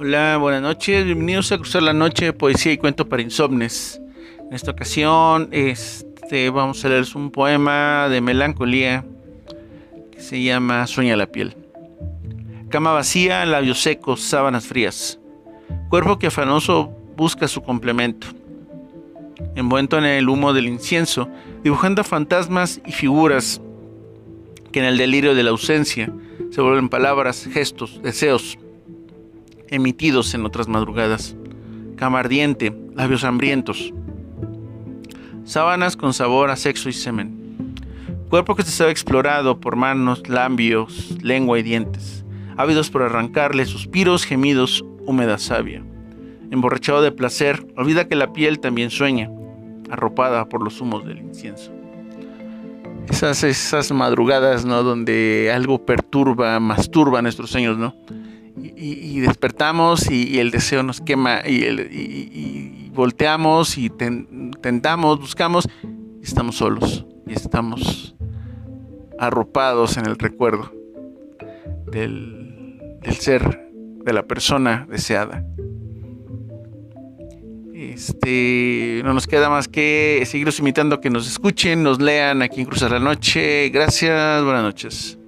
Hola, buenas noches, bienvenidos a Cruzar la Noche, Poesía y Cuento para Insomnes. En esta ocasión este, vamos a leer un poema de melancolía que se llama Sueña la piel. Cama vacía, labios secos, sábanas frías. Cuerpo que afanoso busca su complemento. Envuelto en el humo del incienso, dibujando fantasmas y figuras que en el delirio de la ausencia se vuelven palabras, gestos, deseos emitidos en otras madrugadas. Cama ardiente, labios hambrientos. Sábanas con sabor a sexo y semen. Cuerpo que se sabe explorado por manos, labios, lengua y dientes. Ávidos por arrancarle suspiros, gemidos, húmeda savia. Emborrachado de placer, olvida que la piel también sueña, arropada por los humos del incienso. Esas, esas madrugadas, ¿no? Donde algo perturba, masturba nuestros sueños, ¿no? Y, despertamos y, el deseo nos quema y, volteamos y tentamos, buscamos y estamos solos y estamos arropados en el recuerdo del, del ser, de la persona deseada. Este, no nos queda más que seguirlos invitando a que nos escuchen, nos lean aquí en Cruzar la Noche. Gracias, buenas noches.